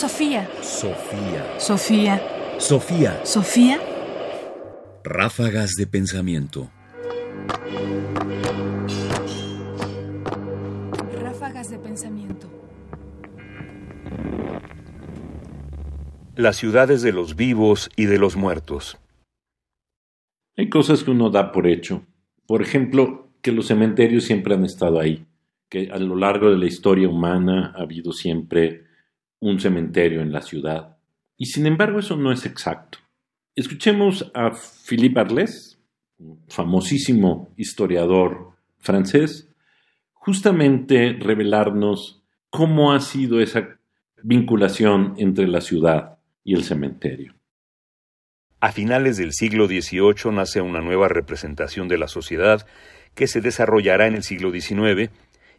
Sofía. Sofía. Sofía. Sofía. Sofía. Ráfagas de pensamiento. Ráfagas de pensamiento. Las ciudades de los vivos y de los muertos. Hay cosas que uno da por hecho. Por ejemplo, que los cementerios siempre han estado ahí, que a lo largo de la historia humana ha habido siempre un cementerio en la ciudad. Y sin embargo eso no es exacto. Escuchemos a Philippe Arles, famosísimo historiador francés, justamente revelarnos cómo ha sido esa vinculación entre la ciudad y el cementerio. A finales del siglo XVIII nace una nueva representación de la sociedad que se desarrollará en el siglo XIX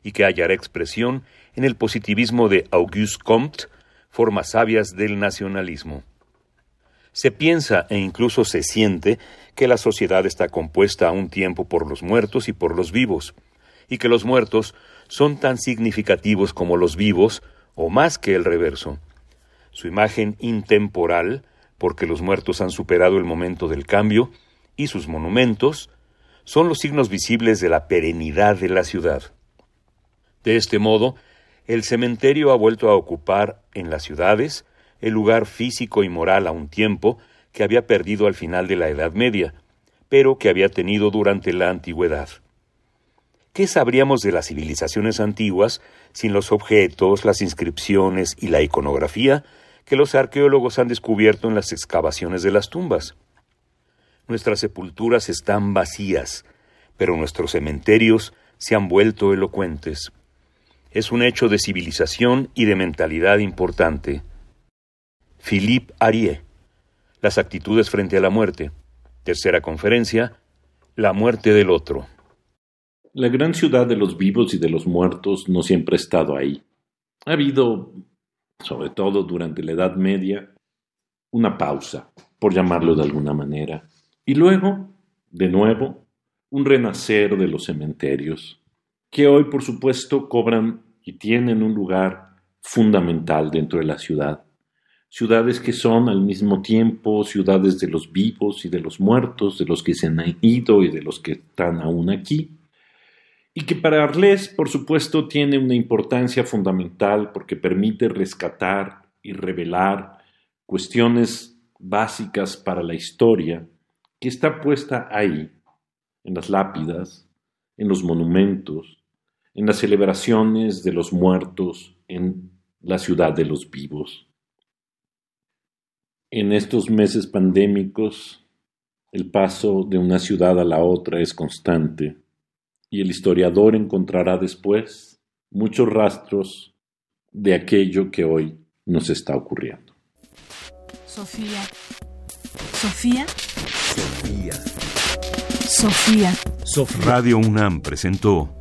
y que hallará expresión en el positivismo de Auguste Comte, formas sabias del nacionalismo. Se piensa e incluso se siente que la sociedad está compuesta a un tiempo por los muertos y por los vivos, y que los muertos son tan significativos como los vivos o más que el reverso. Su imagen intemporal, porque los muertos han superado el momento del cambio, y sus monumentos, son los signos visibles de la perenidad de la ciudad. De este modo, el cementerio ha vuelto a ocupar en las ciudades el lugar físico y moral a un tiempo que había perdido al final de la Edad Media, pero que había tenido durante la antigüedad. ¿Qué sabríamos de las civilizaciones antiguas sin los objetos, las inscripciones y la iconografía que los arqueólogos han descubierto en las excavaciones de las tumbas? Nuestras sepulturas están vacías, pero nuestros cementerios se han vuelto elocuentes es un hecho de civilización y de mentalidad importante. Philippe Arié. Las actitudes frente a la muerte. Tercera conferencia. La muerte del otro. La gran ciudad de los vivos y de los muertos no siempre ha estado ahí. Ha habido, sobre todo durante la Edad Media, una pausa, por llamarlo de alguna manera. Y luego, de nuevo, un renacer de los cementerios, que hoy por supuesto cobran y tienen un lugar fundamental dentro de la ciudad. Ciudades que son al mismo tiempo ciudades de los vivos y de los muertos, de los que se han ido y de los que están aún aquí. Y que para Arles, por supuesto, tiene una importancia fundamental porque permite rescatar y revelar cuestiones básicas para la historia que está puesta ahí, en las lápidas, en los monumentos, en las celebraciones de los muertos en la ciudad de los vivos. En estos meses pandémicos, el paso de una ciudad a la otra es constante y el historiador encontrará después muchos rastros de aquello que hoy nos está ocurriendo. Sofía. Sofía. Sofía. Sofía. Sofía. Radio UNAM presentó